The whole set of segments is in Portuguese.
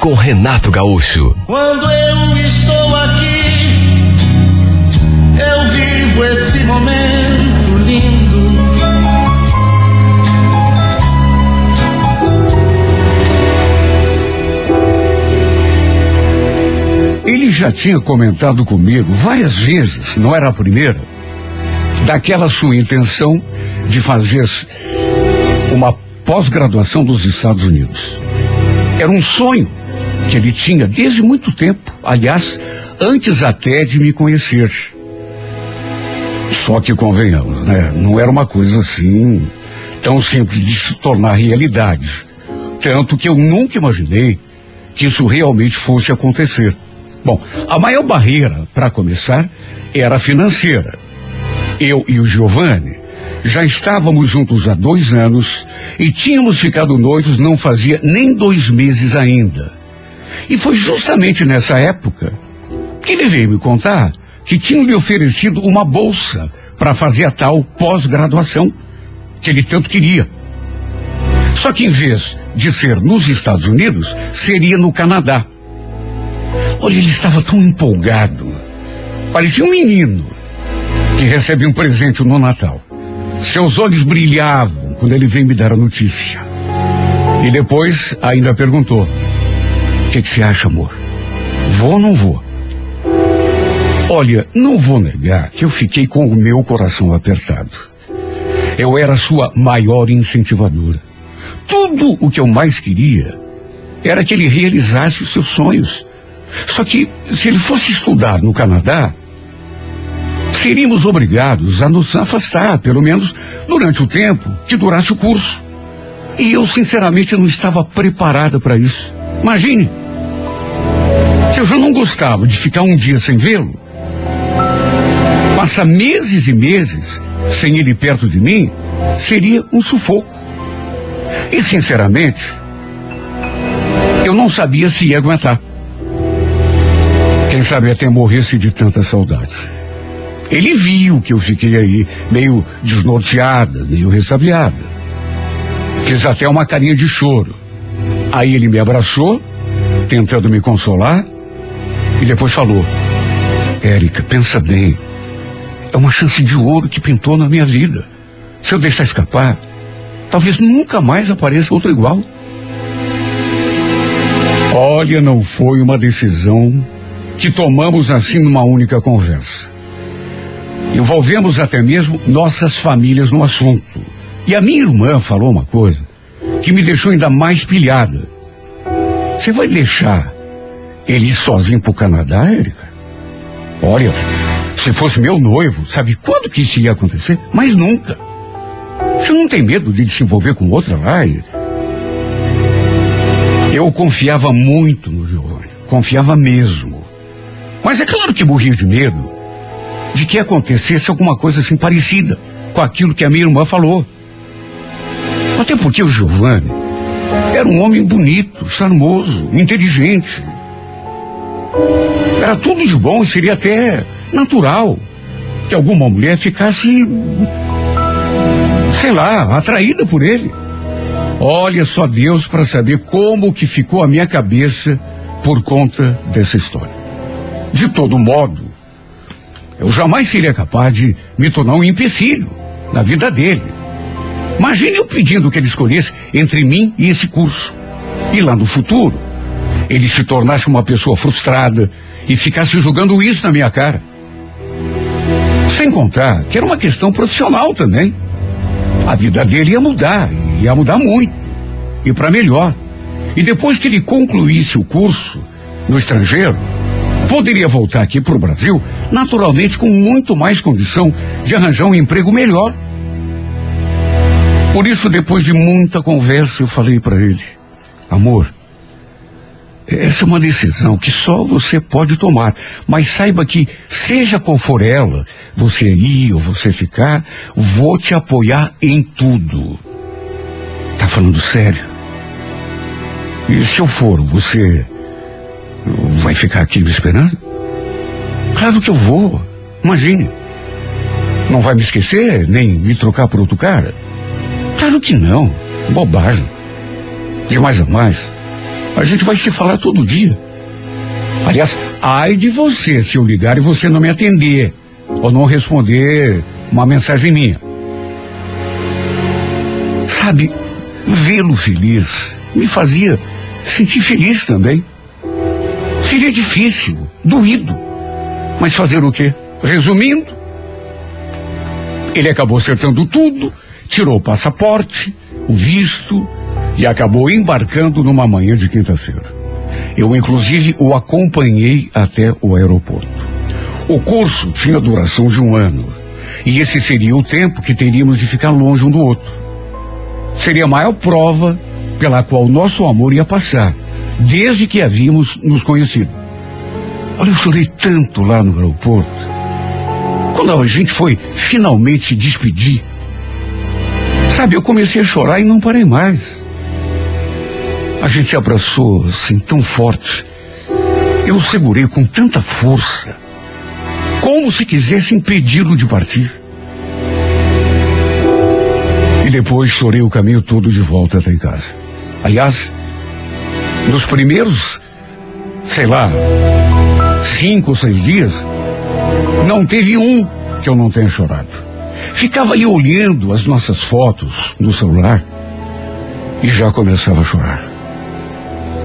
com Renato Gaúcho. Quando eu estou aqui, eu vivo esse momento lindo. Ele já tinha comentado comigo várias vezes, não era a primeira, daquela sua intenção de fazer uma pós-graduação dos Estados Unidos. Era um sonho que ele tinha desde muito tempo, aliás, antes até de me conhecer. Só que convenhamos, né? Não era uma coisa assim tão simples de se tornar realidade. Tanto que eu nunca imaginei que isso realmente fosse acontecer. Bom, a maior barreira, para começar, era financeira. Eu e o Giovanni já estávamos juntos há dois anos e tínhamos ficado noivos não fazia nem dois meses ainda. E foi justamente nessa época que ele veio me contar que tinham lhe oferecido uma bolsa para fazer a tal pós-graduação que ele tanto queria. Só que em vez de ser nos Estados Unidos, seria no Canadá. Olha, ele estava tão empolgado. Parecia um menino que recebe um presente no Natal. Seus olhos brilhavam quando ele veio me dar a notícia. E depois ainda perguntou: O que, você acha, amor? Vou ou não vou? Olha, não vou negar que eu fiquei com o meu coração apertado. Eu era sua maior incentivadora. Tudo o que eu mais queria era que ele realizasse os seus sonhos. Só que, se ele fosse estudar no Canadá, seríamos obrigados a nos afastar, pelo menos durante o tempo que durasse o curso. E eu, sinceramente, não estava preparada para isso. Imagine, se eu já não gostava de ficar um dia sem vê-lo, passar meses e meses sem ele perto de mim, seria um sufoco. E, sinceramente, eu não sabia se ia aguentar. Quem sabe até morresse de tanta saudade. Ele viu que eu fiquei aí meio desnorteada, meio ressabiada. Fiz até uma carinha de choro. Aí ele me abraçou, tentando me consolar, e depois falou: Érica, pensa bem. É uma chance de ouro que pintou na minha vida. Se eu deixar escapar, talvez nunca mais apareça outro igual. Olha, não foi uma decisão que tomamos assim numa única conversa. Envolvemos até mesmo nossas famílias no assunto. E a minha irmã falou uma coisa que me deixou ainda mais pilhada. Você vai deixar ele ir sozinho pro Canadá, Érica? Olha, se fosse meu noivo, sabe quando que isso ia acontecer? Mas nunca. Você não tem medo de se envolver com outra lá? Eu confiava muito no Giovanni. Confiava mesmo. Mas é claro que morria de medo de que acontecesse alguma coisa assim parecida com aquilo que a minha irmã falou. Até porque o Giovanni era um homem bonito, charmoso, inteligente. Era tudo de bom e seria até natural que alguma mulher ficasse, sei lá, atraída por ele. Olha só Deus para saber como que ficou a minha cabeça por conta dessa história. De todo modo, eu jamais seria capaz de me tornar um empecilho na vida dele. Imagine eu pedindo que ele escolhesse entre mim e esse curso. E lá no futuro, ele se tornasse uma pessoa frustrada e ficasse jogando isso na minha cara. Sem contar que era uma questão profissional também. A vida dele ia mudar, ia mudar muito. E para melhor. E depois que ele concluísse o curso no estrangeiro, poderia voltar aqui para o Brasil, naturalmente com muito mais condição de arranjar um emprego melhor. Por isso, depois de muita conversa, eu falei para ele: Amor, essa é uma decisão que só você pode tomar. Mas saiba que, seja qual for ela, você ir ou você ficar, vou te apoiar em tudo. Tá falando sério? E se eu for, você vai ficar aqui me esperando? Claro que eu vou. Imagine. Não vai me esquecer, nem me trocar por outro cara? Claro que não. Bobagem. De mais a mais. A gente vai se falar todo dia. Aliás, ai de você se eu ligar e você não me atender. Ou não responder uma mensagem minha. Sabe, vê-lo feliz me fazia sentir feliz também. Seria difícil, doído. Mas fazer o quê? Resumindo, ele acabou acertando tudo, tirou o passaporte, o visto e acabou embarcando numa manhã de quinta-feira. Eu, inclusive, o acompanhei até o aeroporto. O curso tinha duração de um ano. E esse seria o tempo que teríamos de ficar longe um do outro. Seria a maior prova pela qual nosso amor ia passar, desde que havíamos nos conhecido. Olha, eu chorei tanto lá no aeroporto. Quando a gente foi finalmente se despedir, sabe, eu comecei a chorar e não parei mais. A gente se abraçou assim tão forte. Eu o segurei com tanta força, como se quisesse impedi-lo de partir. E depois chorei o caminho todo de volta até em casa. Aliás, nos primeiros, sei lá, cinco ou seis dias, não teve um que eu não tenha chorado. Ficava ali olhando as nossas fotos no celular e já começava a chorar.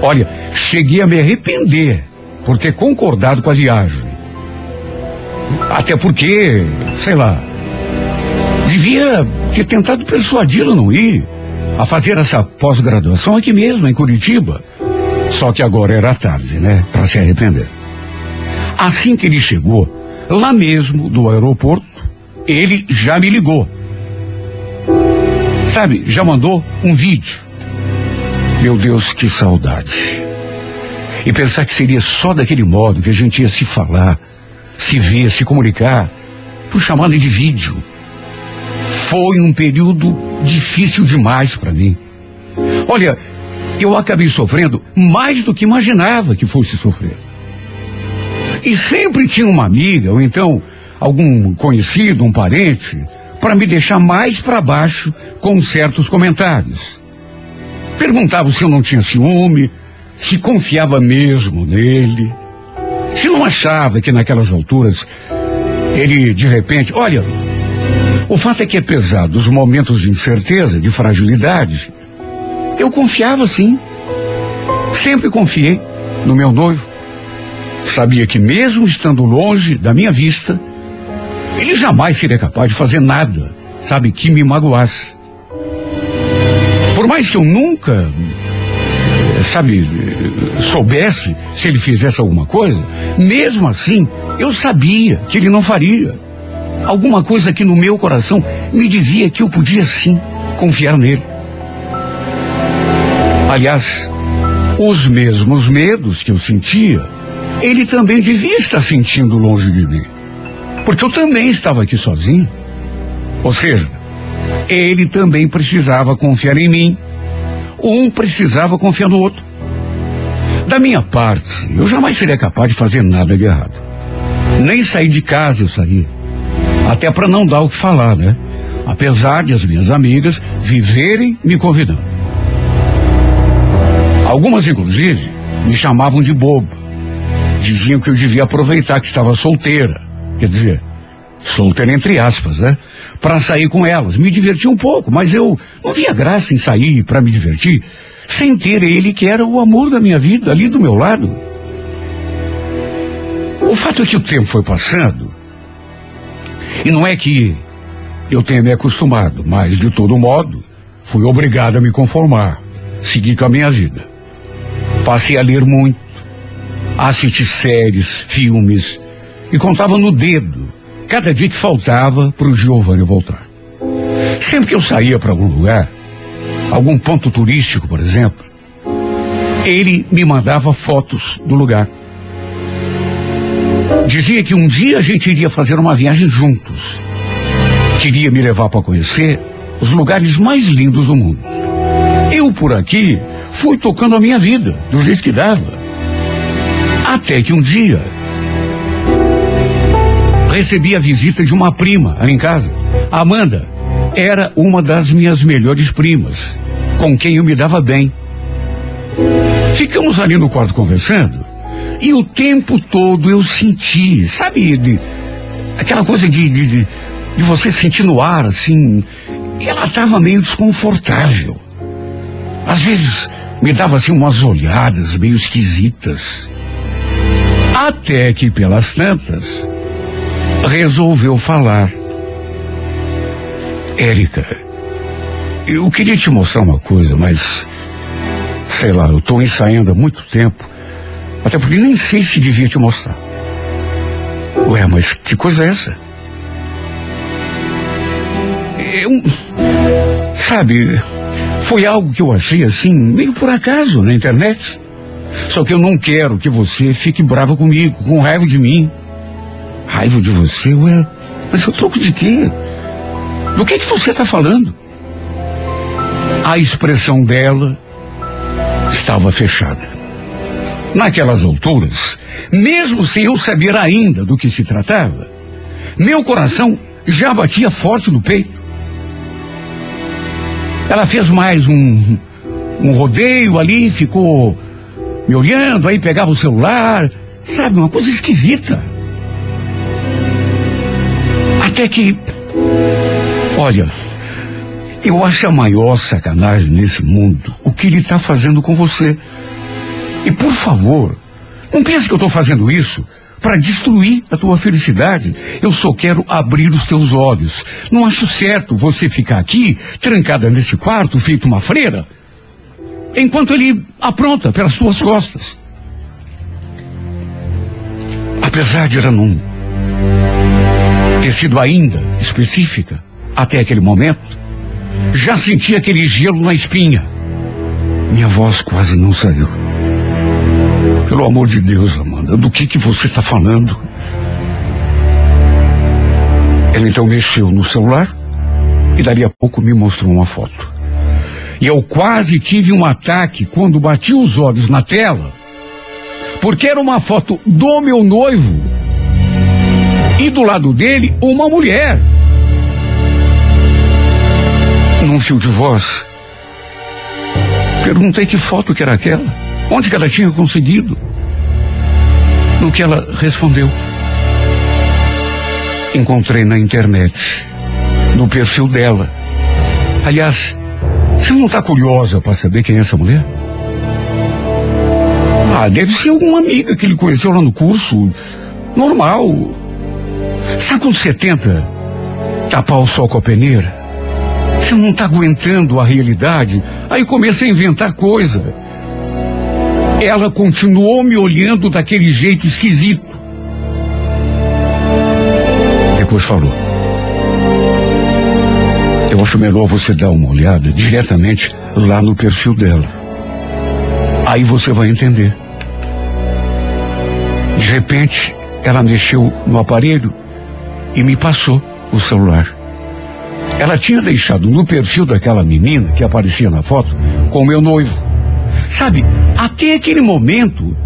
Olha, cheguei a me arrepender por ter concordado com a viagem. Até porque, sei lá, devia ter tentado persuadi-la a não ir, a fazer essa pós-graduação aqui mesmo, em Curitiba. Só que agora era tarde, né? Para se arrepender. Assim que ele chegou, lá mesmo do aeroporto, ele já me ligou. Sabe, já mandou um vídeo. Meu Deus, que saudade. E pensar que seria só daquele modo que a gente ia se falar, se ver, se comunicar, por chamada de vídeo. Foi um período difícil demais para mim. Olha, eu acabei sofrendo mais do que imaginava que fosse sofrer. E sempre tinha uma amiga, ou então algum conhecido, um parente, para me deixar mais para baixo com certos comentários. Perguntava se eu não tinha ciúme, se confiava mesmo nele, se não achava que naquelas alturas ele de repente, olha, o fato é que apesar dos momentos de incerteza, de fragilidade, eu confiava sim. Sempre confiei no meu noivo. Sabia que mesmo estando longe da minha vista, ele jamais seria capaz de fazer nada, sabe, que me magoasse. Mais que eu nunca, sabe, soubesse se ele fizesse alguma coisa, mesmo assim, eu sabia que ele não faria. Alguma coisa que no meu coração me dizia que eu podia sim confiar nele. Aliás, os mesmos medos que eu sentia ele também devia estar sentindo longe de mim. Porque eu também estava aqui sozinho. Ou seja, ele também precisava confiar em mim. Um precisava confiar no outro. Da minha parte, eu jamais seria capaz de fazer nada de errado. Nem sair de casa eu saí. Até para não dar o que falar, né? Apesar de as minhas amigas viverem me convidando. Algumas, inclusive, me chamavam de bobo diziam que eu devia aproveitar que estava solteira. Quer dizer, solteira entre aspas, né? Para sair com elas. Me divertir um pouco, mas eu não via graça em sair para me divertir sem ter ele que era o amor da minha vida ali do meu lado. O fato é que o tempo foi passando e não é que eu tenha me acostumado, mas de todo modo fui obrigado a me conformar, seguir com a minha vida. Passei a ler muito assistir séries, filmes, e contava no dedo cada dia que faltava para o Giovanni voltar. Sempre que eu saía para algum lugar, algum ponto turístico, por exemplo, ele me mandava fotos do lugar. Dizia que um dia a gente iria fazer uma viagem juntos. Queria me levar para conhecer os lugares mais lindos do mundo. Eu, por aqui, fui tocando a minha vida, do jeito que dava. Até que um dia, recebi a visita de uma prima ali em casa. Amanda era uma das minhas melhores primas, com quem eu me dava bem. Ficamos ali no quarto conversando e o tempo todo eu senti, sabe, de, aquela coisa de, de, de, de você sentir no ar, assim. Ela estava meio desconfortável. Às vezes me dava assim umas olhadas meio esquisitas. Até que pelas tantas resolveu falar. Érica, eu queria te mostrar uma coisa, mas sei lá, eu estou ensaiando há muito tempo, até porque nem sei se devia te mostrar. Ué, mas que coisa é essa? Eu, sabe, foi algo que eu achei assim, meio por acaso na internet. Só que eu não quero que você fique brava comigo, com raiva de mim. Raiva de você? Ué, mas eu troco de quê? Do que que você está falando? A expressão dela estava fechada. Naquelas alturas, mesmo sem eu saber ainda do que se tratava, meu coração já batia forte no peito. Ela fez mais um, um rodeio ali, ficou me olhando, aí pegava o celular, sabe, uma coisa esquisita. Até que, olha, eu acho a maior sacanagem nesse mundo o que ele está fazendo com você. E por favor, não pense que eu estou fazendo isso para destruir a tua felicidade. Eu só quero abrir os teus olhos. Não acho certo você ficar aqui, trancada nesse quarto, feito uma freira, enquanto ele apronta pelas tuas costas. Apesar de não ter sido ainda específica até aquele momento, já senti aquele gelo na espinha. Minha voz quase não saiu. Pelo amor de Deus, Amanda, do que que você está falando? Ela então mexeu no celular e dali a pouco me mostrou uma foto. E eu quase tive um ataque quando bati os olhos na tela, porque era uma foto do meu noivo e do lado dele uma mulher num fio de voz. Perguntei que foto que era aquela, onde que ela tinha conseguido. No que ela respondeu. Encontrei na internet, no perfil dela. Aliás, você não está curiosa para saber quem é essa mulher? Ah, deve ser alguma amiga que ele conheceu lá no curso. Normal. Sabe quando você tenta tapar o sol com a peneira? Você não está aguentando a realidade. Aí começa a inventar coisa. Ela continuou me olhando daquele jeito esquisito. Depois falou. Eu acho melhor você dar uma olhada diretamente lá no perfil dela. Aí você vai entender. De repente, ela mexeu no aparelho e me passou o celular. Ela tinha deixado no perfil daquela menina que aparecia na foto com o meu noivo. Sabe, até aquele momento,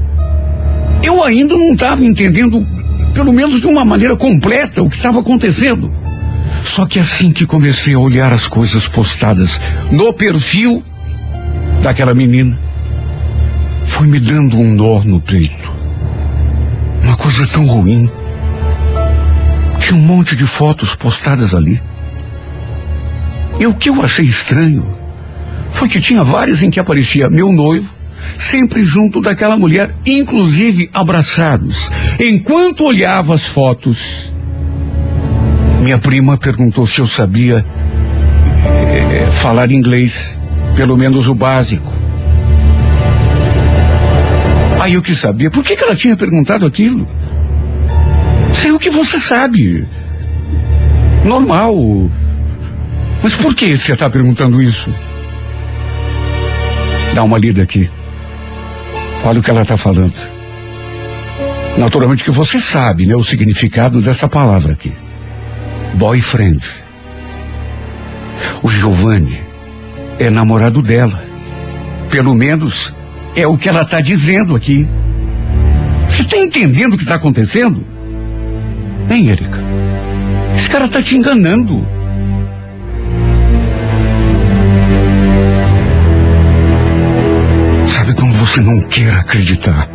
eu ainda não estava entendendo, pelo menos de uma maneira completa, o que estava acontecendo. Só que assim que comecei a olhar as coisas postadas no perfil daquela menina, foi me dando um nó no peito. Uma coisa tão ruim. Tinha um monte de fotos postadas ali. E o que eu achei estranho foi que tinha várias em que aparecia meu noivo, sempre junto daquela mulher, inclusive abraçados. Enquanto olhava as fotos, minha prima perguntou se eu sabia é, falar inglês, pelo menos o básico. Aí eu quis saber por que, que ela tinha perguntado aquilo. Que você sabe. Normal. Mas por que você está perguntando isso? Dá uma lida aqui. Olha o que ela está falando. Naturalmente que você sabe, né, o significado dessa palavra aqui. Boyfriend. O Giovanni é namorado dela. Pelo menos é o que ela está dizendo aqui. Você está entendendo o que está acontecendo? Hein, Erika? Esse cara está te enganando. Sabe como você não quer acreditar?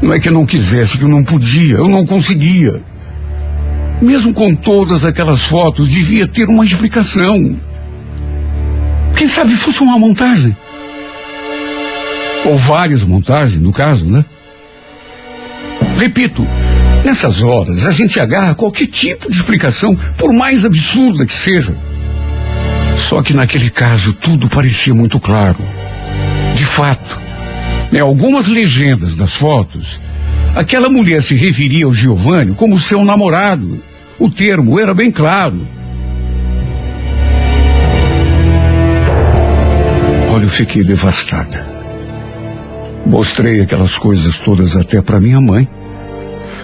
Não é que eu não quisesse, que eu não podia, eu não conseguia. Mesmo com todas aquelas fotos, devia ter uma explicação. Quem sabe fosse uma montagem. Ou várias montagens, no caso, né? Repito, nessas horas a gente agarra qualquer tipo de explicação, por mais absurda que seja. Só que naquele caso tudo parecia muito claro. De fato, em algumas legendas das fotos, aquela mulher se referia ao Giovanni como seu namorado. O termo era bem claro. Olha, eu fiquei devastada. Mostrei aquelas coisas todas até para minha mãe,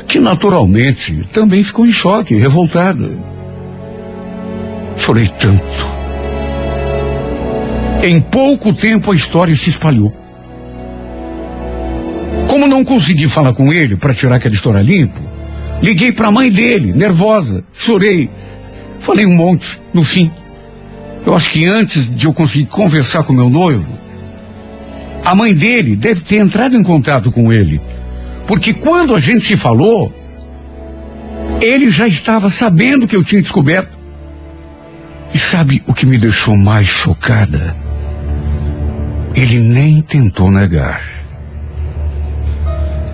que naturalmente também ficou em choque, revoltada. Chorei tanto. Em pouco tempo a história se espalhou. Como não consegui falar com ele para tirar aquela história limpo, liguei para a mãe dele, nervosa, chorei. Falei um monte, no fim. Eu acho que antes de eu conseguir conversar com meu noivo, a mãe dele deve ter entrado em contato com ele. Porque quando a gente se falou, ele já estava sabendo que eu tinha descoberto. E sabe o que me deixou mais chocada? Ele nem tentou negar.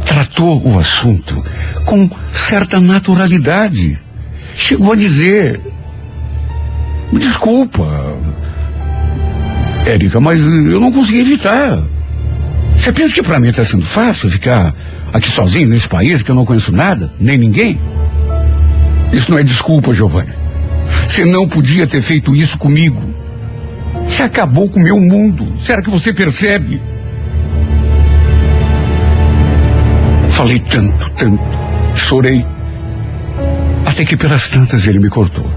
Tratou o assunto com certa naturalidade. Chegou a dizer: desculpa, Érica, mas eu não consegui evitar. Você pensa que para mim está sendo fácil ficar aqui sozinho nesse país que eu não conheço nada, nem ninguém? Isso não é desculpa, Giovanni. Você não podia ter feito isso comigo. Você acabou com o meu mundo. Será que você percebe? Falei tanto, tanto. Chorei. Até que pelas tantas ele me cortou.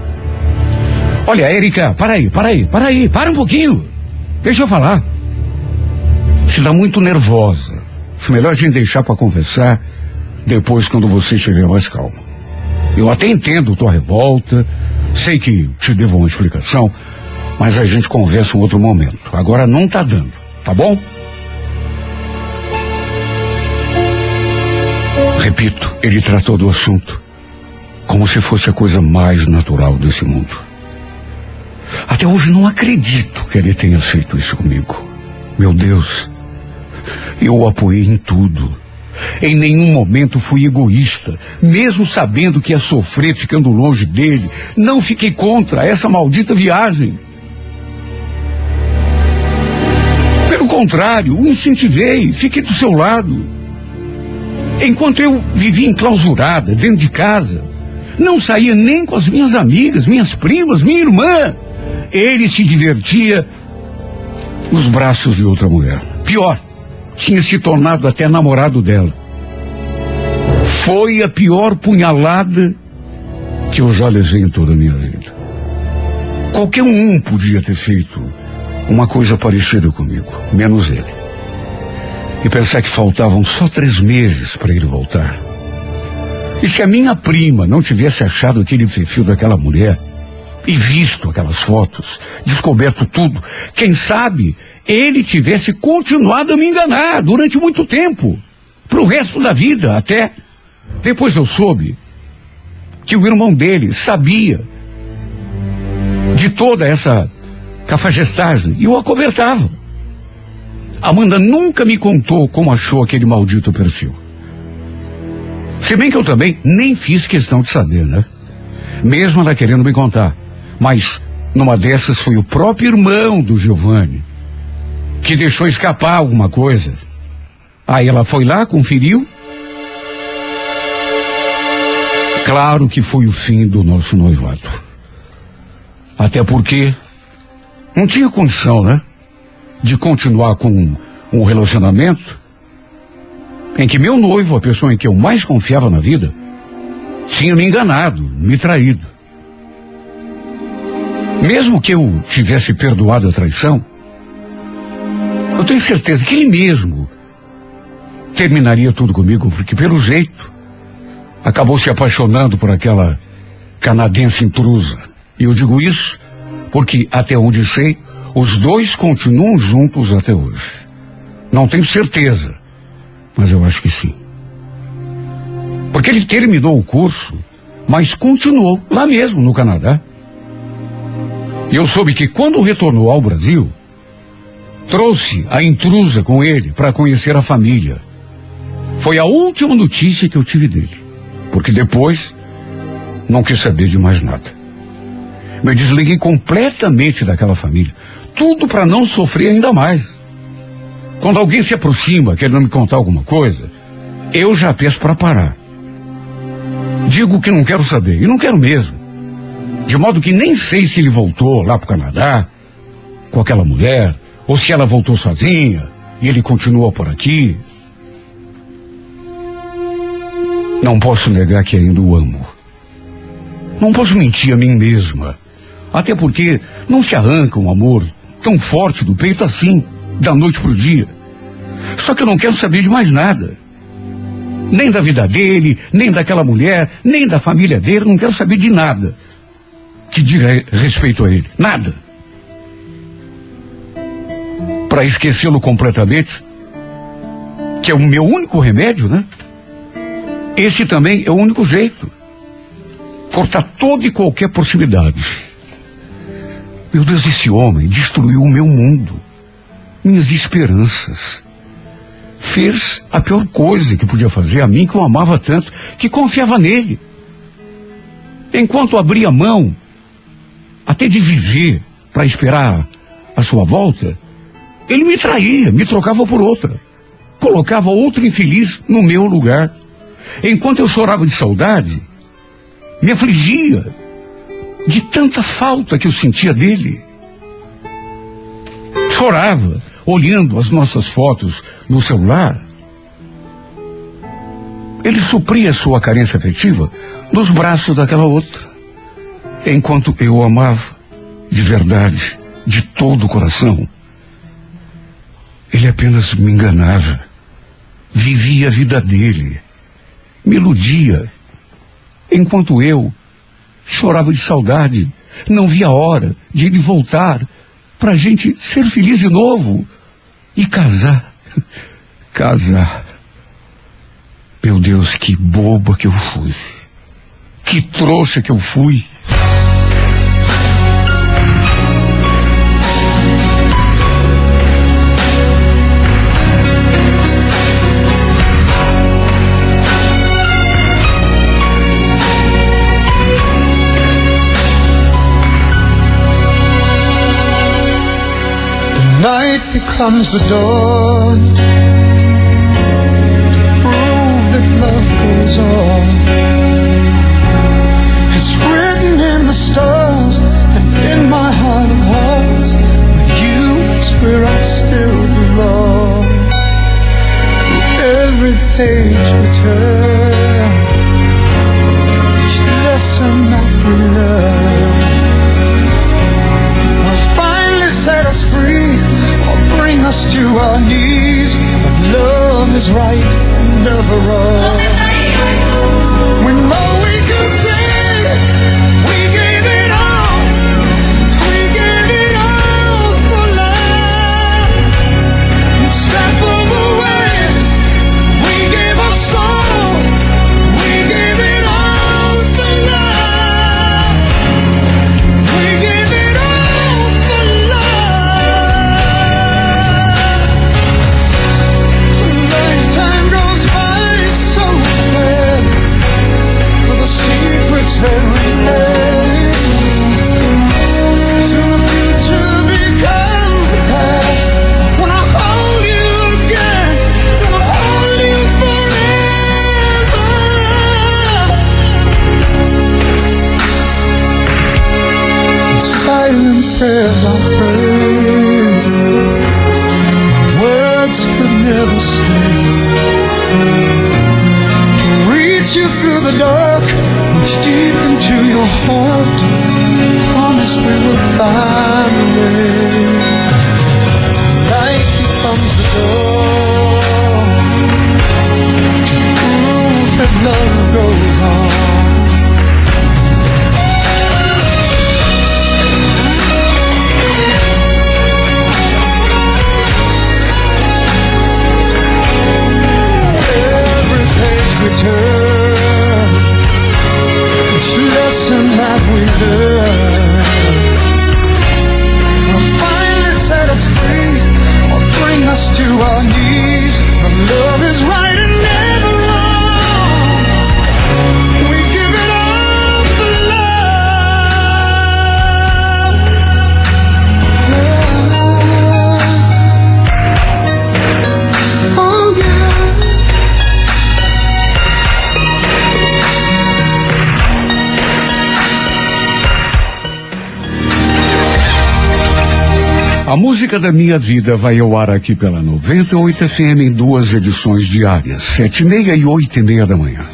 Olha, Érica, para aí, para aí, para aí, para um pouquinho. Deixa eu falar. Você está muito nervosa. Melhor a gente deixar para conversar depois quando você estiver mais calmo. Eu até entendo tua revolta, sei que te devo uma explicação, mas a gente conversa em outro momento. Agora não tá dando, tá bom? Repito, ele tratou do assunto como se fosse a coisa mais natural desse mundo. Até hoje não acredito que ele tenha feito isso comigo. Meu Deus, eu o apoiei em tudo. Em nenhum momento fui egoísta, mesmo sabendo que ia sofrer ficando longe dele. Não fiquei contra essa maldita viagem. Pelo contrário, o incentivei, fiquei do seu lado. Enquanto eu vivia enclausurada dentro de casa, não saía nem com as minhas amigas, minhas primas, minha irmã. Ele se divertia nos braços de outra mulher. Pior, tinha se tornado até namorado dela. Foi a pior punhalada que eu já levei em toda a minha vida. Qualquer um podia ter feito uma coisa parecida comigo, menos ele. E pensar que faltavam só três meses para ele voltar. E se a minha prima não tivesse achado aquele perfil daquela mulher, e visto aquelas fotos, descoberto tudo, quem sabe ele tivesse continuado a me enganar durante muito tempo, pro resto da vida até. Depois eu soube que o irmão dele sabia de toda essa cafajestagem e o acobertava. Amanda nunca me contou como achou aquele maldito perfil. Se bem que eu também nem fiz questão de saber, né? Mesmo ela querendo me contar. Mas numa dessas foi o próprio irmão do Giovanni que deixou escapar alguma coisa. Aí ela foi lá, conferiu. Claro que foi o fim do nosso noivado. Até porque não tinha condição, né? De continuar com um relacionamento em que meu noivo, a pessoa em que eu mais confiava na vida, tinha me enganado, me traído. Mesmo que eu tivesse perdoado a traição, eu tenho certeza que ele mesmo terminaria tudo comigo, porque pelo jeito acabou se apaixonando por aquela canadense intrusa. E eu digo isso porque, até onde sei, os dois continuam juntos até hoje. Não tenho certeza, mas eu acho que sim. Porque ele terminou o curso, mas continuou lá mesmo no Canadá. E eu soube que quando retornou ao Brasil, trouxe a intrusa com ele para conhecer a família. Foi a última notícia que eu tive dele. Porque depois não quis saber de mais nada. Me desliguei completamente daquela família. Tudo para não sofrer ainda mais. Quando alguém se aproxima querendo me contar alguma coisa, eu já peço para parar. Digo que não quero saber, e não quero mesmo. De modo que nem sei se ele voltou lá para o Canadá com aquela mulher, ou se ela voltou sozinha e ele continua por aqui. Não posso negar que ainda o amo. Não posso mentir a mim mesma. Até porque não se arranca um amor tão forte do peito assim, da noite pro dia. Só que eu não quero saber de mais nada. Nem da vida dele, nem daquela mulher, nem da família dele, não quero saber de nada que diga respeito a ele. Nada. Para esquecê-lo completamente, que é o meu único remédio, né? Esse também é o único jeito. Cortar toda e qualquer possibilidade. Meu Deus, esse homem destruiu o meu mundo, minhas esperanças. Fez a pior coisa que podia fazer a mim, que eu amava tanto, que confiava nele. Enquanto abria mão, até de viver para esperar a sua volta, ele me traía, me trocava por outra. Colocava outro infeliz no meu lugar. Enquanto eu chorava de saudade, me afligia de tanta falta que eu sentia dele. Chorava, olhando as nossas fotos no celular. Ele supria sua carência afetiva nos braços daquela outra. Enquanto eu o amava, de verdade, de todo o coração, ele apenas me enganava. Vivia a vida dele. Me iludia. Enquanto eu chorava de saudade. Não via a hora de ele voltar para a gente ser feliz de novo e casar. Casar. Meu Deus, que boba que eu fui. Que trouxa que eu fui. Night becomes the dawn prove that love goes on. It's written in the stars and in my heart of hearts. With you is where I still belong. Through every page we turn, each lesson that we learn us to our knees. But love is right and never wrong. Chase you through the dark, reach deep into your heart. Promise we will find a way. Light becomes the door prove that love goes on. Música da minha vida vai ao ar aqui pela 98 FM em duas edições diárias, sete e meia e oito e meia da manhã.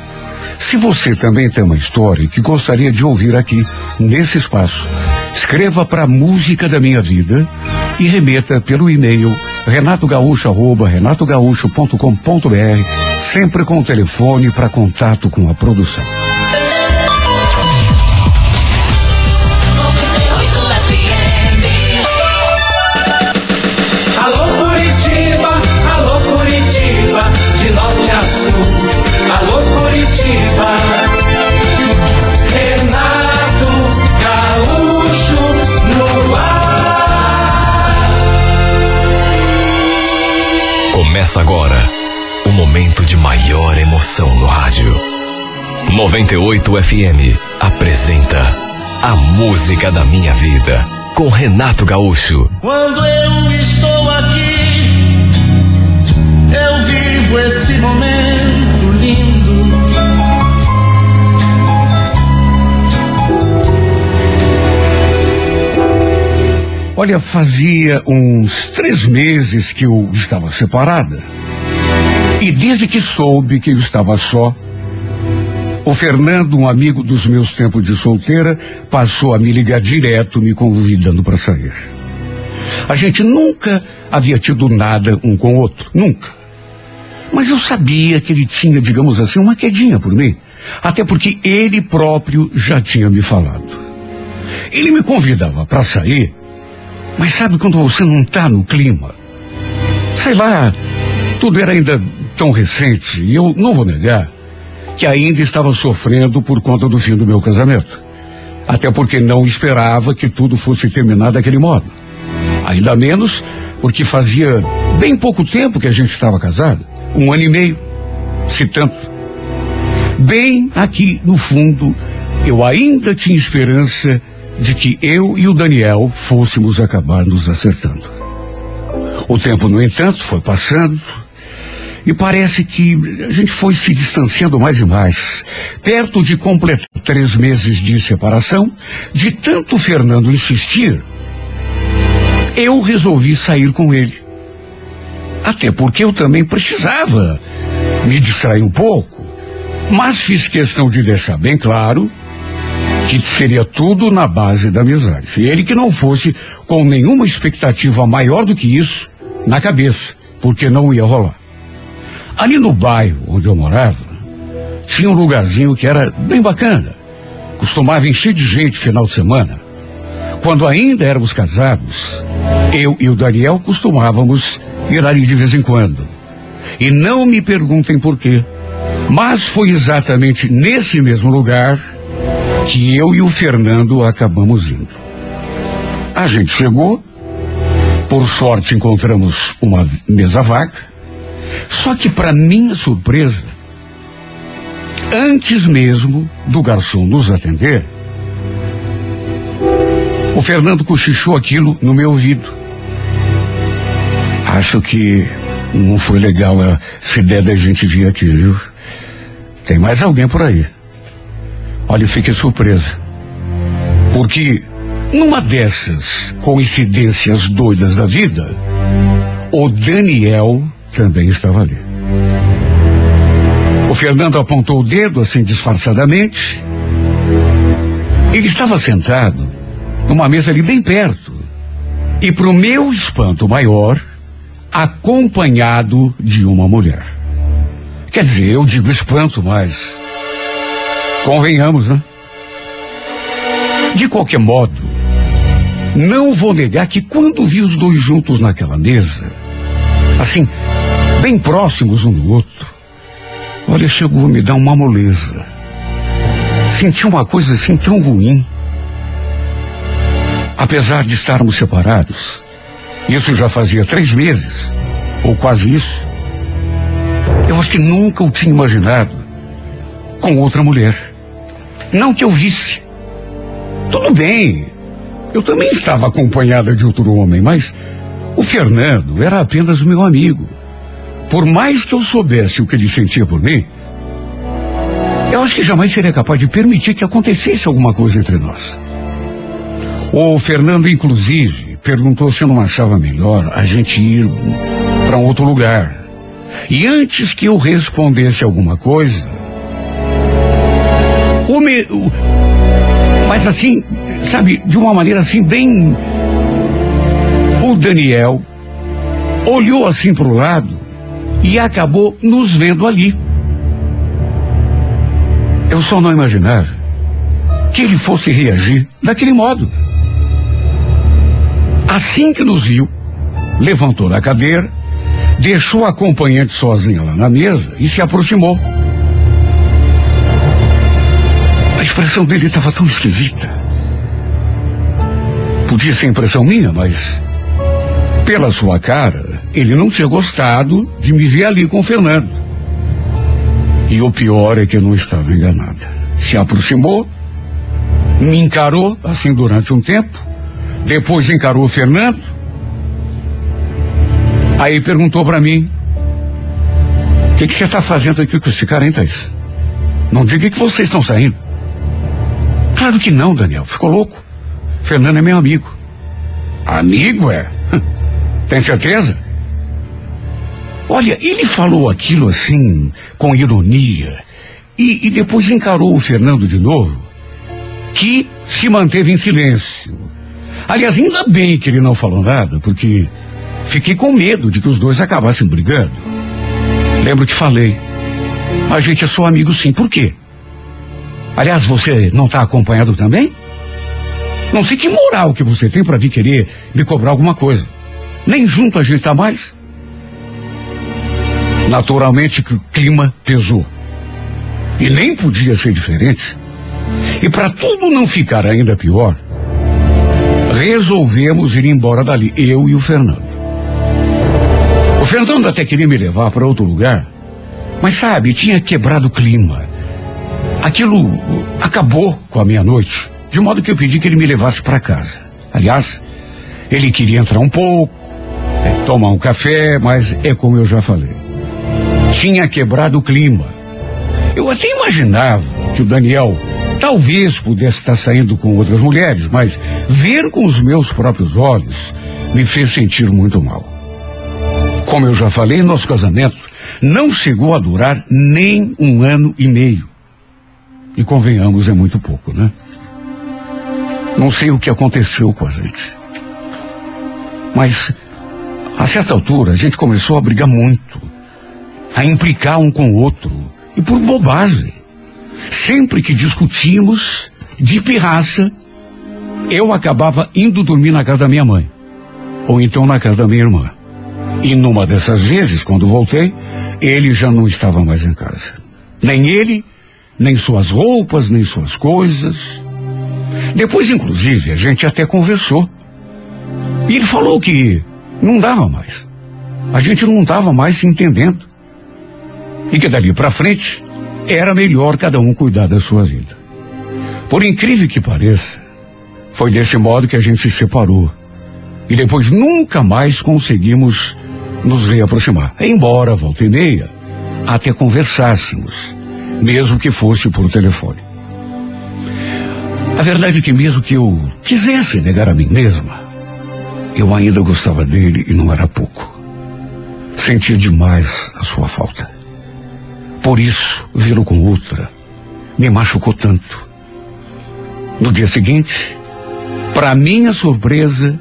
Se você também tem uma história que gostaria de ouvir aqui, nesse espaço, escreva para Música da Minha Vida e remeta pelo e-mail renatogaúcho.renatogaúcho.com.br, sempre com o telefone para contato com a produção. Momento de maior emoção no rádio. 98 FM apresenta A Música da Minha Vida com Renato Gaúcho. Quando eu estou aqui, eu vivo esse momento lindo. Olha, fazia uns três meses que eu estava separada. E desde que soube que eu estava só, o Fernando, um amigo dos meus tempos de solteira, passou a me ligar direto, me convidando para sair. A gente nunca havia tido nada um com o outro, nunca. Mas eu sabia que ele tinha, digamos assim, uma quedinha por mim. Até porque ele próprio já tinha me falado. Ele me convidava para sair, mas sabe quando você não tá no clima? Sei lá, tudo era ainda tão recente e eu não vou negar que ainda estava sofrendo por conta do fim do meu casamento. Até porque não esperava que tudo fosse terminar daquele modo. Ainda menos porque fazia bem pouco tempo que a gente estava casado um ano e meio, se tanto. Bem aqui no fundo, eu ainda tinha esperança de que eu e o Daniel fôssemos acabar nos acertando. O tempo, no entanto, foi passando e parece que a gente foi se distanciando mais e mais. Perto de completar três meses de separação, de tanto Fernando insistir, eu resolvi sair com ele. Até porque eu também precisava me distrair um pouco. Mas fiz questão de deixar bem claro que seria tudo na base da amizade. E ele que não fosse com nenhuma expectativa maior do que isso na cabeça, porque não ia rolar. Ali no bairro onde eu morava, tinha um lugarzinho que era bem bacana. Costumava encher de gente final de semana. Quando ainda éramos casados, eu e o Daniel costumávamos ir ali de vez em quando. E não me perguntem por quê. Mas foi exatamente nesse mesmo lugar que eu e o Fernando acabamos indo. A gente chegou, por sorte encontramos uma mesa vaga, só que para minha surpresa, antes mesmo do garçom nos atender, o Fernando cochichou aquilo no meu ouvido. Acho que não foi legal essa ideia da gente vir aqui, viu? Tem mais alguém por aí. Olha, eu fiquei surpresa. Porque numa dessas coincidências doidas da vida, o Daniel também estava ali. O Fernando apontou o dedo assim disfarçadamente. Ele estava sentado numa mesa ali bem perto. E para o meu espanto maior, acompanhado de uma mulher. Quer dizer, eu digo espanto, mas convenhamos, né? De qualquer modo, não vou negar que quando vi os dois juntos naquela mesa, assim, bem próximos um do outro, olha, chegou a me dar uma moleza. Senti uma coisa assim tão ruim. Apesar de estarmos separados, isso já fazia três meses, ou quase isso. Eu acho que nunca o tinha imaginado com outra mulher. Não que eu visse. Tudo bem, eu também estava acompanhada de outro homem, mas o Fernando era apenas meu amigo. Por mais que eu soubesse o que ele sentia por mim, eu acho que jamais seria capaz de permitir que acontecesse alguma coisa entre nós. O Fernando, inclusive, perguntou se eu não achava melhor a gente ir para um outro lugar. E antes que eu respondesse alguma coisa, o, me, mas assim, sabe, de uma maneira assim bem o Daniel olhou assim para o lado e acabou nos vendo ali. Eu só não imaginava que ele fosse reagir daquele modo. Assim que nos viu, levantou da cadeira, deixou a acompanhante sozinha lá na mesa e se aproximou. A expressão dele estava tão esquisita. Podia ser impressão minha, mas pela sua cara, ele não tinha gostado de me ver ali com o Fernando. E o pior é que eu não estava enganada. Se aproximou, me encarou assim durante um tempo, depois encarou o Fernando. Aí perguntou para mim: O que, que você está fazendo aqui com esse cara, hein, Thaís? Não diga que vocês estão saindo. Claro que não, Daniel. Ficou louco. Fernando é meu amigo. Amigo é? Tem certeza? Olha, ele falou aquilo assim, com ironia, e, e depois encarou o Fernando de novo, que se manteve em silêncio. Aliás, ainda bem que ele não falou nada, porque fiquei com medo de que os dois acabassem brigando. Lembro que falei. A gente é só amigo sim. Por quê? Aliás, você não está acompanhado também? Não sei que moral que você tem para vir querer me cobrar alguma coisa. Nem junto a gente tá mais. Naturalmente que o clima pesou. E nem podia ser diferente. E para tudo não ficar ainda pior, resolvemos ir embora dali, eu e o Fernando. O Fernando até queria me levar para outro lugar, mas sabe, tinha quebrado o clima. Aquilo acabou com a minha noite, de modo que eu pedi que ele me levasse para casa. Aliás, ele queria entrar um pouco, é, tomar um café, mas é como eu já falei. Tinha quebrado o clima. Eu até imaginava que o Daniel Talvez pudesse estar saindo com outras mulheres, mas ver com os meus próprios olhos me fez sentir muito mal. Como eu já falei, nosso casamento não chegou a durar nem um ano e meio. E convenhamos, é muito pouco, né? Não sei o que aconteceu com a gente. Mas, a certa altura, a gente começou a brigar muito, a implicar um com o outro, e por bobagem. Sempre que discutimos de pirraça, eu acabava indo dormir na casa da minha mãe. Ou então na casa da minha irmã. E numa dessas vezes, quando voltei, ele já não estava mais em casa. Nem ele, nem suas roupas, nem suas coisas. Depois, inclusive, a gente até conversou. E ele falou que não dava mais. A gente não estava mais se entendendo. E que dali para frente era melhor cada um cuidar da sua vida. Por incrível que pareça, foi desse modo que a gente se separou. E depois nunca mais conseguimos nos reaproximar. Embora, volta e meia, até conversássemos, mesmo que fosse por telefone. A verdade é que mesmo que eu quisesse negar a mim mesma, eu ainda gostava dele e não era pouco. Sentia demais a sua falta. Por isso, vê-lo com outra me machucou tanto. No dia seguinte, para minha surpresa,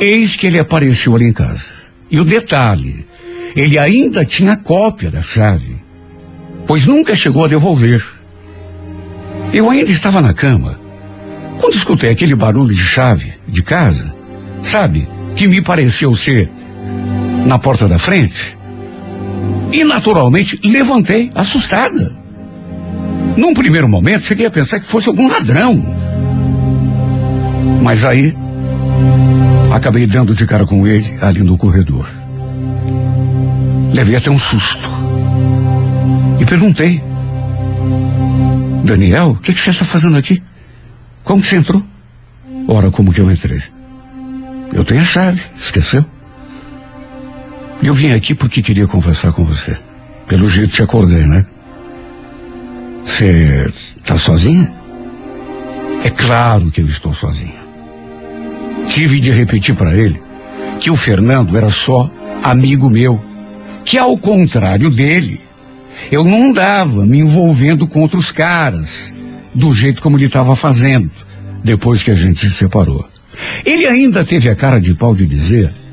eis que ele apareceu ali em casa. E o detalhe, ele ainda tinha cópia da chave, pois nunca chegou a devolver. Eu ainda estava na cama, quando escutei aquele barulho de chave de casa, sabe, que me pareceu ser na porta da frente. E naturalmente levantei, assustada. Num primeiro momento, cheguei a pensar que fosse algum ladrão. Mas aí, acabei dando de cara com ele ali no corredor. Levei até um susto. E perguntei: Daniel, o que, que você está fazendo aqui? Como que você entrou? Ora, como que eu entrei? Eu tenho a chave, esqueceu? Eu vim aqui porque queria conversar com você. Pelo jeito te acordei, né? Você está sozinha? É claro que eu estou sozinha. Tive de repetir para ele que o Fernando era só amigo meu, que ao contrário dele, eu não andava me envolvendo com outros caras, do jeito como ele estava fazendo, depois que a gente se separou. Ele ainda teve a cara de pau de dizer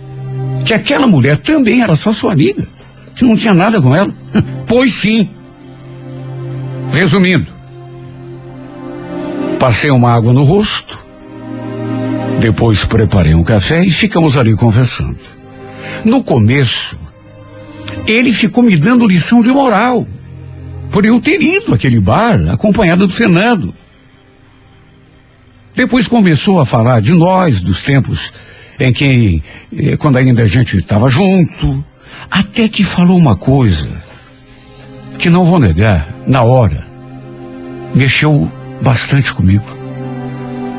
que aquela mulher também era só sua amiga, que não tinha nada com ela. Pois sim. Resumindo, passei uma água no rosto, depois preparei um café e ficamos ali conversando. No começo, ele ficou me dando lição de moral, por eu ter ido àquele bar acompanhado do Fernando. Depois começou a falar de nós, dos tempos em que, eh, quando ainda a gente estava junto, até que falou uma coisa que não vou negar, na hora, mexeu bastante comigo.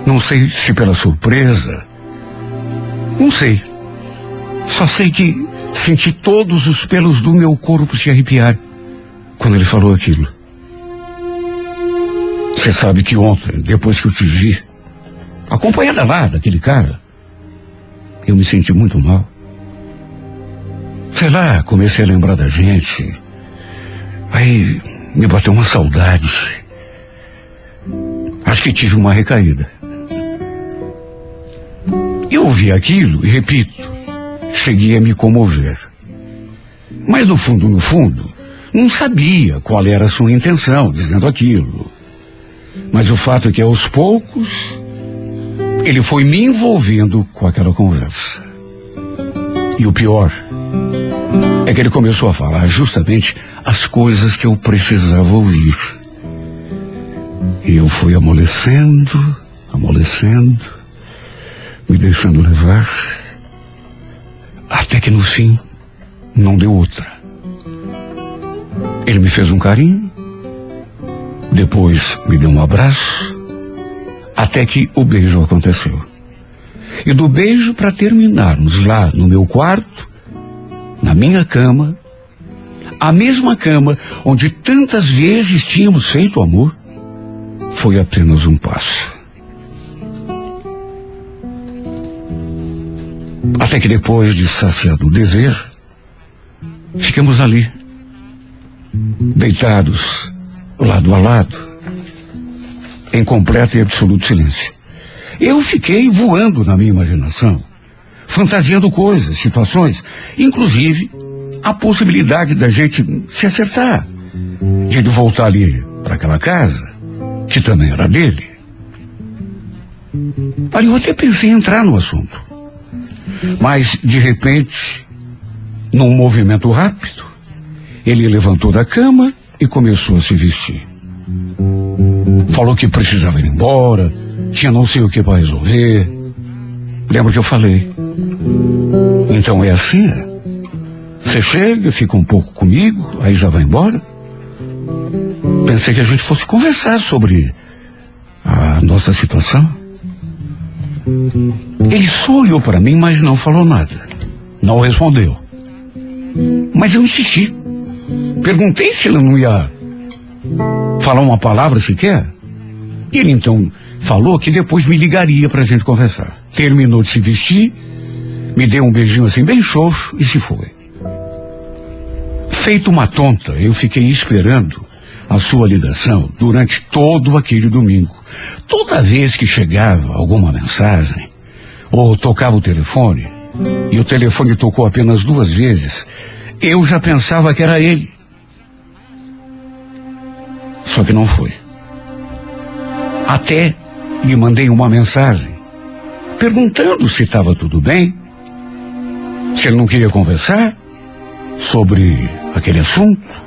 Não sei se pela surpresa, não sei. Só sei que senti todos os pelos do meu corpo se arrepiar quando ele falou aquilo. Você sabe que ontem, depois que eu te vi, acompanhada lá daquele cara, eu me senti muito mal. Sei lá, comecei a lembrar da gente. Aí me bateu uma saudade. Acho que tive uma recaída. Eu ouvi aquilo e repito, cheguei a me comover. Mas no fundo, no fundo, não sabia qual era a sua intenção dizendo aquilo. Mas o fato é que aos poucos ele foi me envolvendo com aquela conversa. E o pior é que ele começou a falar justamente as coisas que eu precisava ouvir. E eu fui amolecendo, amolecendo, me deixando levar, até que no fim não deu outra. Ele me fez um carinho, depois me deu um abraço, até que o beijo aconteceu. E do beijo para terminarmos lá no meu quarto, na minha cama, a mesma cama onde tantas vezes tínhamos feito amor, foi apenas um passo. Até que depois de saciado o desejo, ficamos ali, deitados, lado a lado, em completo e absoluto silêncio. Eu fiquei voando na minha imaginação, fantasiando coisas, situações, inclusive a possibilidade da gente se acertar, de ele voltar ali para aquela casa, que também era dele. Ali eu até pensei em entrar no assunto. Mas, de repente, num movimento rápido, ele levantou da cama e começou a se vestir. Falou que precisava ir embora, tinha não sei o que para resolver. Lembra que eu falei? Então é assim, é? Você chega, fica um pouco comigo, aí já vai embora? Pensei que a gente fosse conversar sobre a nossa situação. Ele só olhou para mim, mas não falou nada. Não respondeu. Mas eu insisti. Perguntei se ele não ia falar uma palavra sequer. E ele então falou que depois me ligaria para a gente conversar. Terminou de se vestir, me deu um beijinho assim bem xoxo e se foi. Feito uma tonta, eu fiquei esperando a sua ligação durante todo aquele domingo. Toda vez que chegava alguma mensagem, ou tocava o telefone, e o telefone tocou apenas duas vezes, eu já pensava que era ele. Só que não foi. Até lhe mandei uma mensagem perguntando se estava tudo bem, se ele não queria conversar sobre aquele assunto,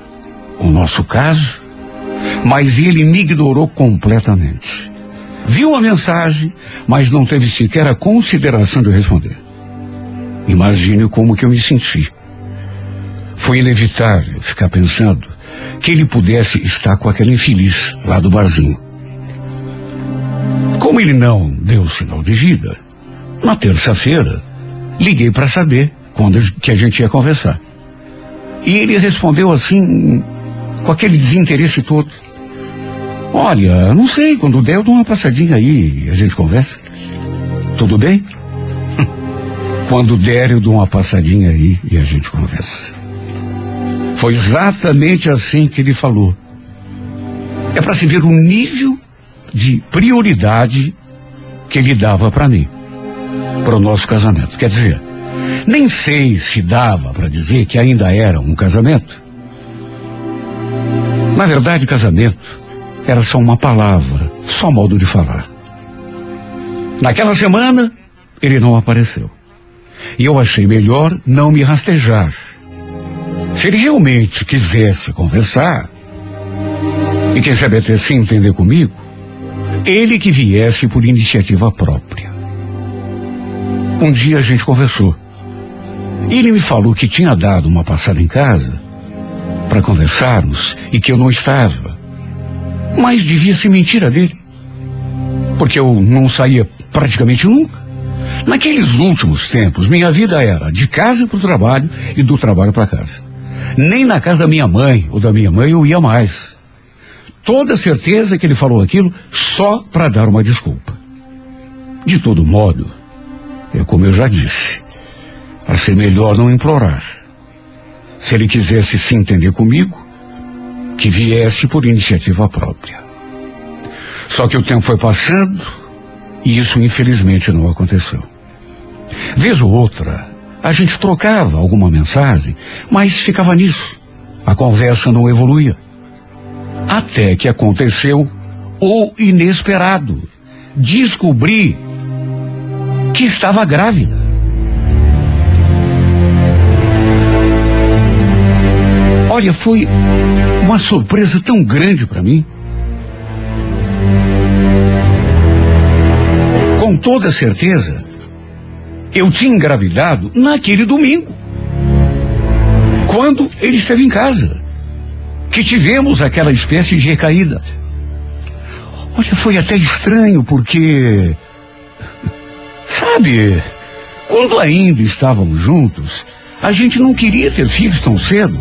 o nosso caso, mas ele me ignorou completamente. Viu a mensagem, mas não teve sequer a consideração de responder. Imagine como que eu me senti. Foi inevitável ficar pensando que ele pudesse estar com aquela infeliz lá do barzinho. Como ele não deu sinal de vida, na terça-feira, liguei para saber quando que a gente ia conversar. E ele respondeu assim, com aquele desinteresse todo. Olha, não sei, quando der eu dou uma passadinha aí e a gente conversa. Tudo bem? Quando der eu dou uma passadinha aí e a gente conversa. Foi exatamente assim que ele falou. É para se ver o nível de prioridade que ele dava para mim, para o nosso casamento. Quer dizer, nem sei se dava para dizer que ainda era um casamento. Na verdade, casamento era só uma palavra, só modo de falar. Naquela semana, ele não apareceu. E eu achei melhor não me rastejar. Se ele realmente quisesse conversar, e quem sabe até se entender comigo, ele que viesse por iniciativa própria. Um dia a gente conversou. Ele me falou que tinha dado uma passada em casa para conversarmos e que eu não estava. Mas devia ser mentira dele. Porque eu não saía praticamente nunca. Naqueles últimos tempos, minha vida era de casa para o trabalho e do trabalho para casa. Nem na casa da minha mãe ou da minha mãe eu ia mais. Toda certeza que ele falou aquilo só para dar uma desculpa. De todo modo, é como eu já disse, achei melhor não implorar. Se ele quisesse se entender comigo, que viesse por iniciativa própria. Só que o tempo foi passando e isso infelizmente não aconteceu. Vez ou outra, a gente trocava alguma mensagem, mas ficava nisso. A conversa não evoluía. Até que aconteceu o inesperado. Descobri que estava grávida. Olha, foi uma surpresa tão grande para mim. Com toda certeza, eu tinha engravidado naquele domingo. Quando ele esteve em casa. Que tivemos aquela espécie de recaída. Olha, foi até estranho porque. Sabe, quando ainda estávamos juntos, a gente não queria ter filhos tão cedo.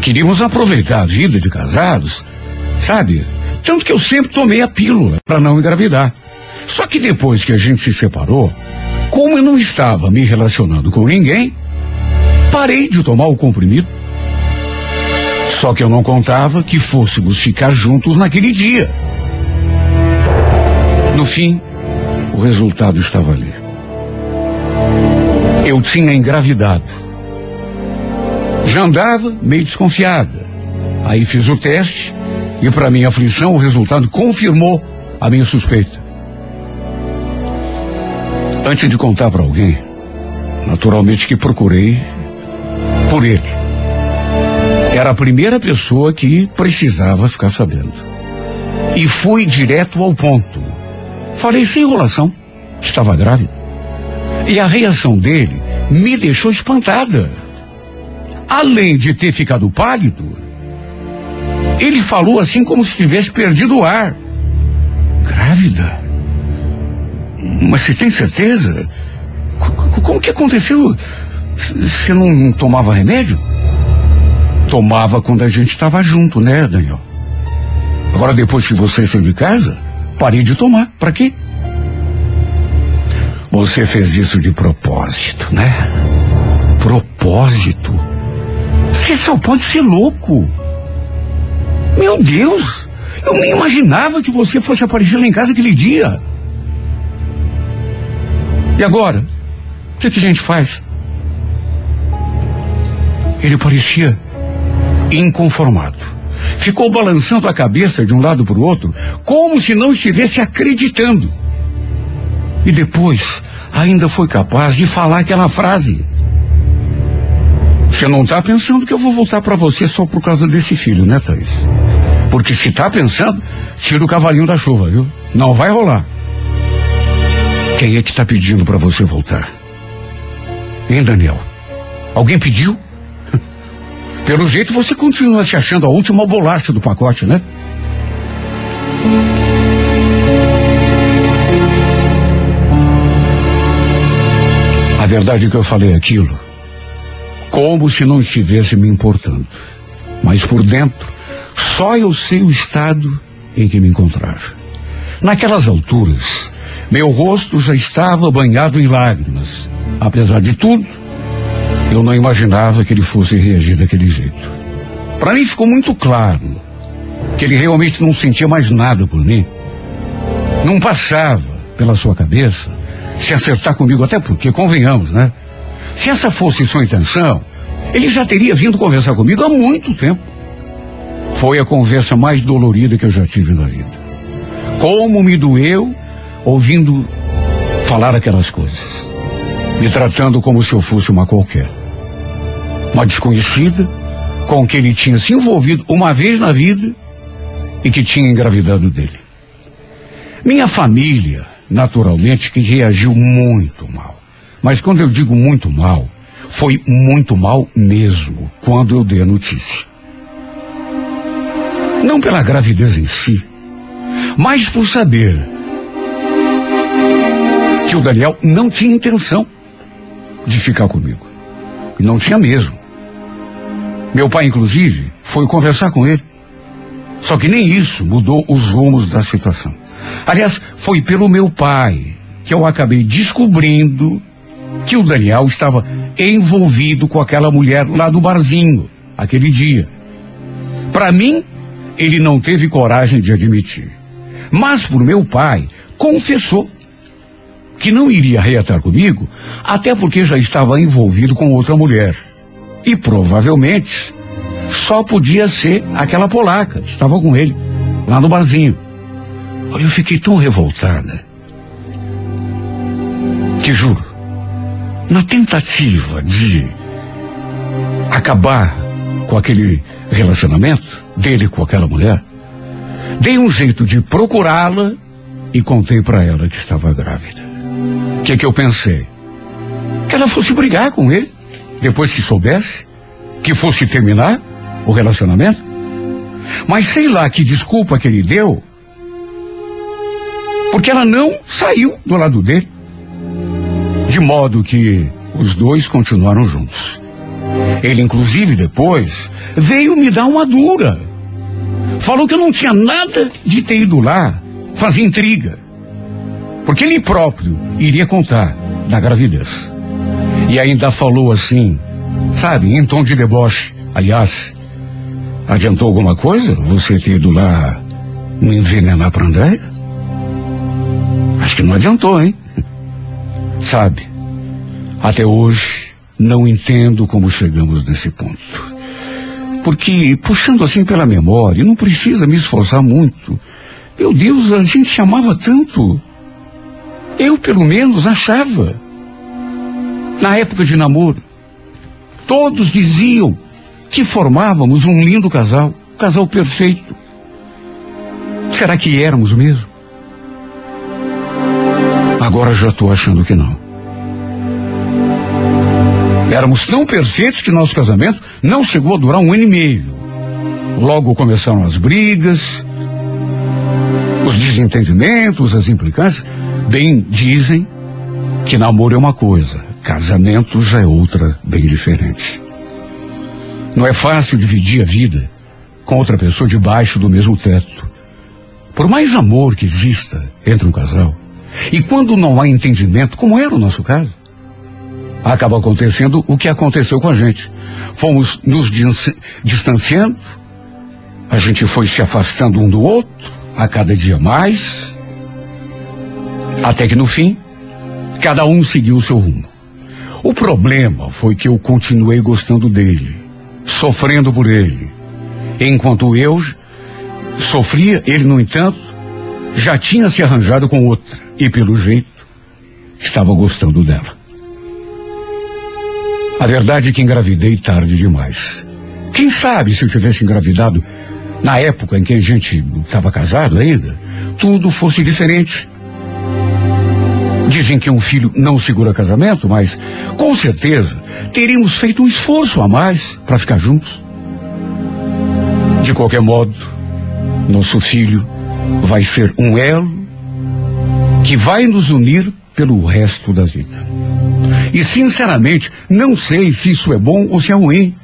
Queríamos aproveitar a vida de casados, sabe? Tanto que eu sempre tomei a pílula para não engravidar. Só que depois que a gente se separou, como eu não estava me relacionando com ninguém, parei de tomar o comprimido. Só que eu não contava que fôssemos ficar juntos naquele dia. No fim, o resultado estava ali. Eu tinha engravidado. Já andava meio desconfiada. Aí fiz o teste e, para minha aflição, o resultado confirmou a minha suspeita. Antes de contar para alguém, naturalmente que procurei por ele. Era a primeira pessoa que precisava ficar sabendo. E fui direto ao ponto. Falei sem enrolação, estava grávida. E a reação dele me deixou espantada. Além de ter ficado pálido, ele falou assim como se tivesse perdido o ar. Grávida? Mas você tem certeza? Como que aconteceu? Você não tomava remédio? Tomava quando a gente estava junto, né, Daniel? Agora, depois que você saiu de casa, parei de tomar. Para quê? Você fez isso de propósito, né? Propósito? Você só pode ser louco. Meu Deus! Eu nem imaginava que você fosse aparecer lá em casa aquele dia. E agora? O que, que a gente faz? Ele parecia inconformado. Ficou balançando a cabeça de um lado para o outro, como se não estivesse acreditando. E depois, ainda foi capaz de falar aquela frase. Você não está pensando que eu vou voltar para você só por causa desse filho, né, Thaís? Porque se está pensando, tira o cavalinho da chuva, viu? Não vai rolar. Quem é que está pedindo para você voltar? Hein, Daniel? Alguém pediu? Pelo jeito você continua se achando a última bolacha do pacote, né? A verdade é que eu falei aquilo como se não estivesse me importando. Mas por dentro, só eu sei o estado em que me encontrava. Naquelas alturas, meu rosto já estava banhado em lágrimas. Apesar de tudo, eu não imaginava que ele fosse reagir daquele jeito. Para mim ficou muito claro que ele realmente não sentia mais nada por mim. Não passava pela sua cabeça se acertar comigo, até porque, convenhamos, né? Se essa fosse sua intenção, ele já teria vindo conversar comigo há muito tempo. Foi a conversa mais dolorida que eu já tive na vida. Como me doeu ouvindo falar aquelas coisas. Me tratando como se eu fosse uma qualquer. Uma desconhecida com quem ele tinha se envolvido uma vez na vida e que tinha engravidado dele. Minha família, naturalmente, que reagiu muito mal. Mas quando eu digo muito mal, foi muito mal mesmo quando eu dei a notícia. Não pela gravidez em si, mas por saber que o Daniel não tinha intenção de ficar comigo. Não tinha mesmo. Meu pai, inclusive, foi conversar com ele. Só que nem isso mudou os rumos da situação. Aliás, foi pelo meu pai que eu acabei descobrindo que o Daniel estava envolvido com aquela mulher lá do barzinho, aquele dia. Para mim, ele não teve coragem de admitir. Mas por meu pai, confessou que não iria reatar comigo, até porque já estava envolvido com outra mulher. E provavelmente só podia ser aquela polaca, estava com ele, lá no barzinho. Olha, eu fiquei tão revoltada. Que juro, na tentativa de acabar com aquele relacionamento dele com aquela mulher, dei um jeito de procurá-la e contei para ela que estava grávida. O que, que eu pensei? Que ela fosse brigar com ele, depois que soubesse, que fosse terminar o relacionamento. Mas sei lá que desculpa que ele deu, porque ela não saiu do lado dele. De modo que os dois continuaram juntos. Ele, inclusive, depois veio me dar uma dura. Falou que eu não tinha nada de ter ido lá fazer intriga. Porque ele próprio iria contar da gravidez. E ainda falou assim, sabe, em tom de deboche. Aliás, adiantou alguma coisa você ter ido lá me envenenar pra Andréia? Acho que não adiantou, hein? Sabe, até hoje não entendo como chegamos nesse ponto. Porque, puxando assim pela memória, não precisa me esforçar muito. Meu Deus, a gente se amava tanto. Eu, pelo menos, achava. Na época de namoro, todos diziam que formávamos um lindo casal, um casal perfeito. Será que éramos mesmo? Agora já estou achando que não. Éramos tão perfeitos que nosso casamento não chegou a durar um ano e meio. Logo começaram as brigas, os desentendimentos, as implicâncias. Bem, dizem que namoro é uma coisa, casamento já é outra, bem diferente. Não é fácil dividir a vida com outra pessoa debaixo do mesmo teto. Por mais amor que exista entre um casal, e quando não há entendimento, como era o nosso caso, acaba acontecendo o que aconteceu com a gente. Fomos nos distanciando, a gente foi se afastando um do outro, a cada dia mais, até que no fim, cada um seguiu o seu rumo. O problema foi que eu continuei gostando dele, sofrendo por ele. Enquanto eu sofria, ele, no entanto, já tinha se arranjado com outra e, pelo jeito, estava gostando dela. A verdade é que engravidei tarde demais. Quem sabe se eu tivesse engravidado na época em que a gente estava casado ainda, tudo fosse diferente. Dizem que um filho não segura casamento, mas com certeza teríamos feito um esforço a mais para ficar juntos. De qualquer modo, nosso filho vai ser um elo que vai nos unir pelo resto da vida. E sinceramente, não sei se isso é bom ou se é ruim,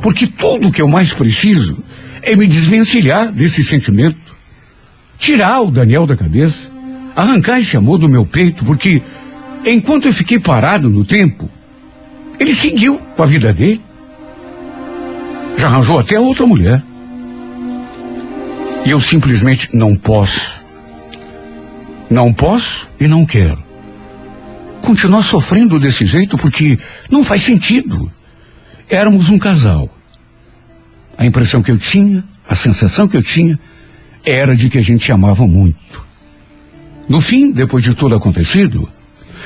porque tudo que eu mais preciso é me desvencilhar desse sentimento, tirar o Daniel da cabeça, arrancar esse amor do meu peito, porque enquanto eu fiquei parado no tempo, ele seguiu com a vida dele. Já arranjou até outra mulher. E eu simplesmente não posso. Não posso e não quero continuar sofrendo desse jeito porque não faz sentido. Éramos um casal. A impressão que eu tinha, a sensação que eu tinha, era de que a gente amava muito. No fim, depois de tudo acontecido,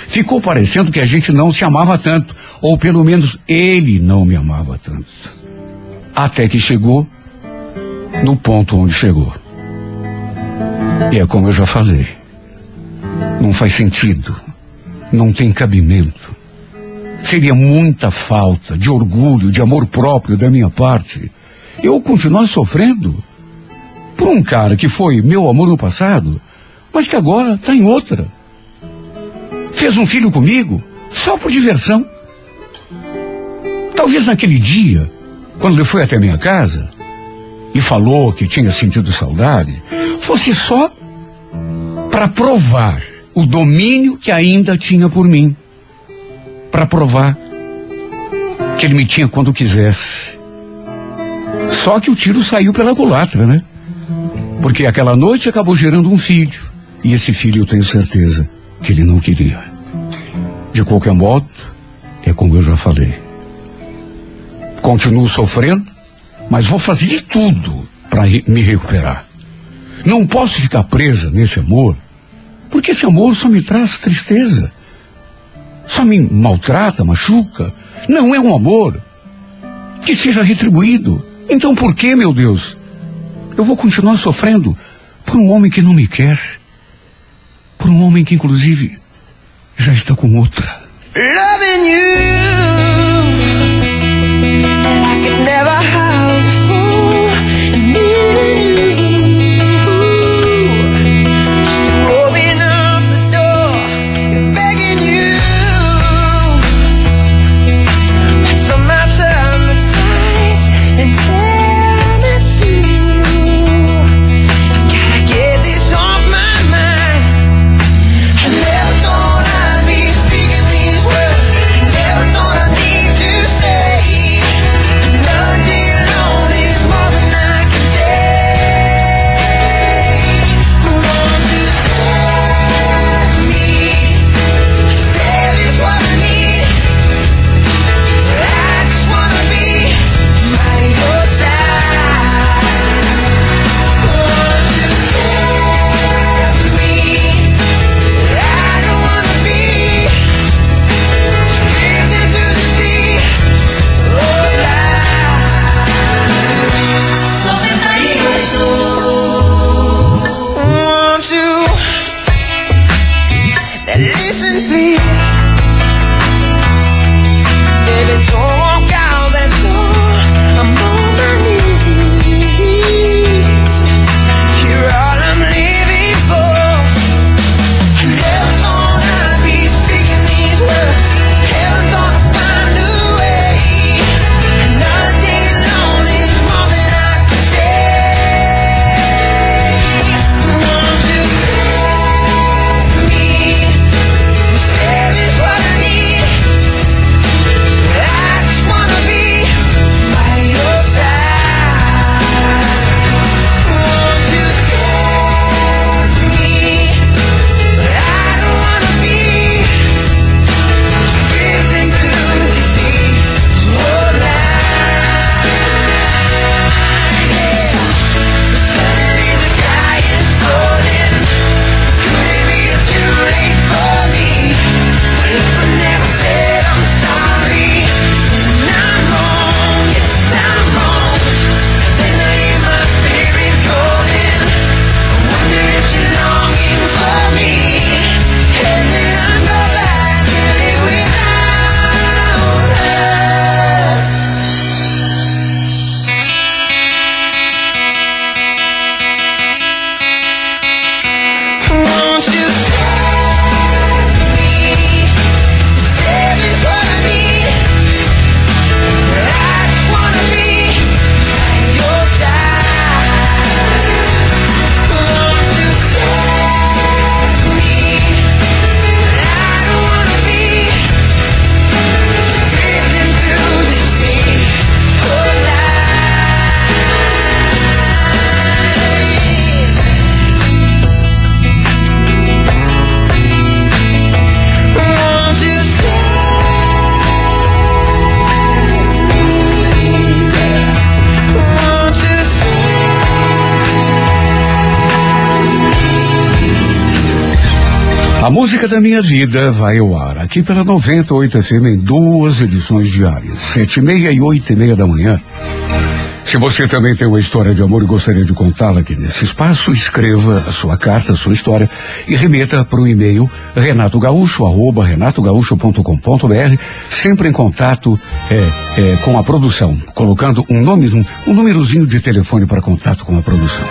ficou parecendo que a gente não se amava tanto, ou pelo menos ele não me amava tanto. Até que chegou no ponto onde chegou. E é como eu já falei. Não faz sentido não tem cabimento. Seria muita falta de orgulho, de amor próprio da minha parte. Eu continuar sofrendo por um cara que foi meu amor no passado, mas que agora está em outra. Fez um filho comigo só por diversão. Talvez naquele dia, quando ele foi até minha casa e falou que tinha sentido saudade, fosse só para provar o domínio que ainda tinha por mim, para provar que ele me tinha quando quisesse. Só que o tiro saiu pela culatra, né? Porque aquela noite acabou gerando um filho. E esse filho eu tenho certeza que ele não queria. De qualquer modo, é como eu já falei. Continuo sofrendo, mas vou fazer de tudo para me recuperar. Não posso ficar presa nesse amor porque esse amor só me traz tristeza. Só me maltrata, machuca. Não é um amor que seja retribuído. Então por que, meu Deus? Eu vou continuar sofrendo por um homem que não me quer. Por um homem que, inclusive, já está com outra. Loving you. Minha vida vai ao ar aqui pela 98 FM em duas edições diárias, sete e meia e oito e meia da manhã. Se você também tem uma história de amor e gostaria de contá-la aqui nesse espaço, escreva a sua carta, a sua história e remeta para o e-mail Renato Gaúcho, arroba renatogaúcho.com.br, sempre em contato é, é, com a produção, colocando um nome, um, um númerozinho de telefone para contato com a produção.